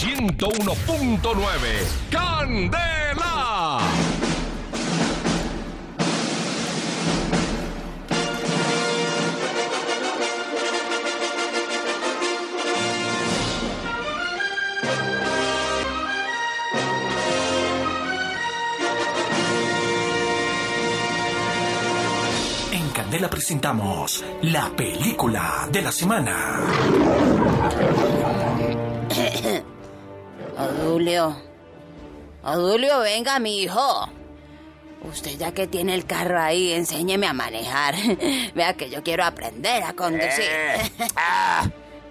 101.9 Candela. En Candela presentamos la película de la semana. Adulio. Adulio, venga, mi hijo. Usted ya que tiene el carro ahí, enséñeme a manejar. Vea que yo quiero aprender a conducir. Eh, ah,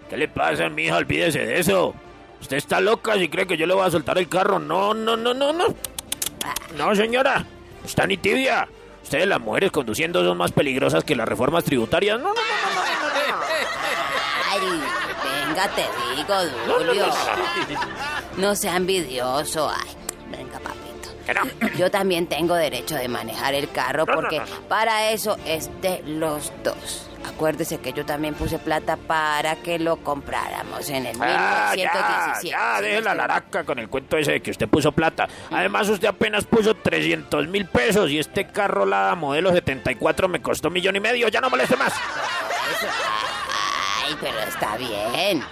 ¿Qué le pasa, mija? Olvídese de eso. Usted está loca si cree que yo le voy a soltar el carro. No, no, no, no, no. No, señora. Está ni tibia. Ustedes las mujeres conduciendo son más peligrosas que las reformas tributarias. No, no, no, no, no, no, no. Ay, venga, te digo, Adulio. No sea envidioso. Ay, venga, papito. Yo también tengo derecho de manejar el carro porque para eso es de los dos. Acuérdese que yo también puse plata para que lo compráramos en el Ah, ya, 1917. ya, ¿sí deje la laraca con el cuento ese de que usted puso plata. Además, usted apenas puso 300 mil pesos y este carro, la modelo 74, me costó un millón y medio. Ya no moleste más. Eso- Ay, pero está bien.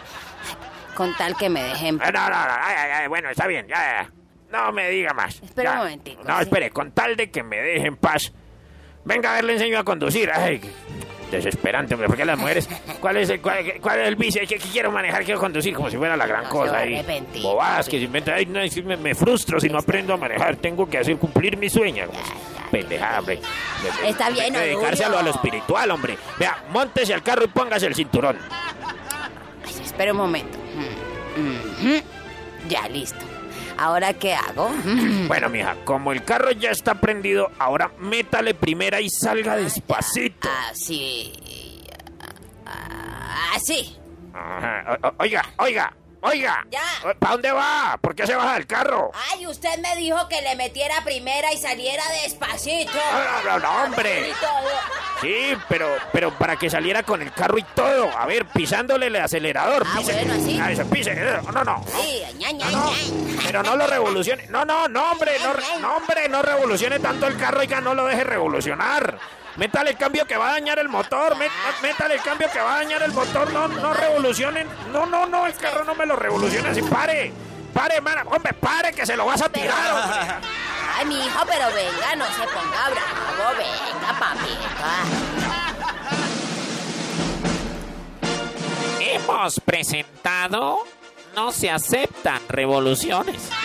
Con tal que me dejen... Ah, No, no, no, ay, ay, bueno, está bien, ya, ya. No me diga más. Espere Ya. un momentico, No, ¿sí? espere, con tal de que me deje en paz. Venga, a ver, le enseño a conducir. Ay, desesperante, hombre, porque las mujeres... ¿Cuál es el, cuál, cuál es el vicio? ¿Qué, qué quiero manejar? Quiero conducir como si fuera la gran No, cosa. arrepentido, Bobadas que se inventan. Ay, no, que me, me frustro si no aprendo a manejar. Tengo que hacer cumplir mi sueño. ya, Pendejada, hombre. Está bien, de dedicarse a lo, a lo espiritual, hombre. Vea, montese al carro y póngase el cinturón. Ay, espera un momento. Mm, mhm. Ya, listo. ¿Ahora qué hago? Bueno, mija, como el carro ya está prendido, ahora métale primera y salga despacito. Así. Así. Ajá. O- o- Oiga, oiga, oiga. Ya. ¿Para dónde va? ¿Por qué se baja del carro? Ay, usted me dijo que le metiera primera y saliera despacito. No, no, no, no, hombre. Sí, pero, pero para que saliera con el carro y todo. A ver, pisándole el acelerador. Ah, pise. bueno, ¿así? Ah, eso, pise. No, no, no. Sí, ña, ña, No, ña. pero no lo revolucione. No, no, no, hombre, no, re- no, hombre, no revolucione tanto el carro, oiga, no lo deje revolucionar. Métale el cambio que va a dañar el motor, mé- métale el cambio que va a dañar el motor, no, no revolucionen. No, no, no, el carro no me lo revolucione así, pare. Pare, mana, hombre, pare que se lo vas a tirar, hombre. Ay, mi hijo, pero venga, no se ponga bravo. Hemos presentado No se aceptan revoluciones.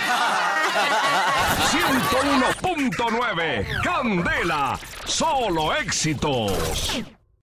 101.9 Candela, solo éxitos.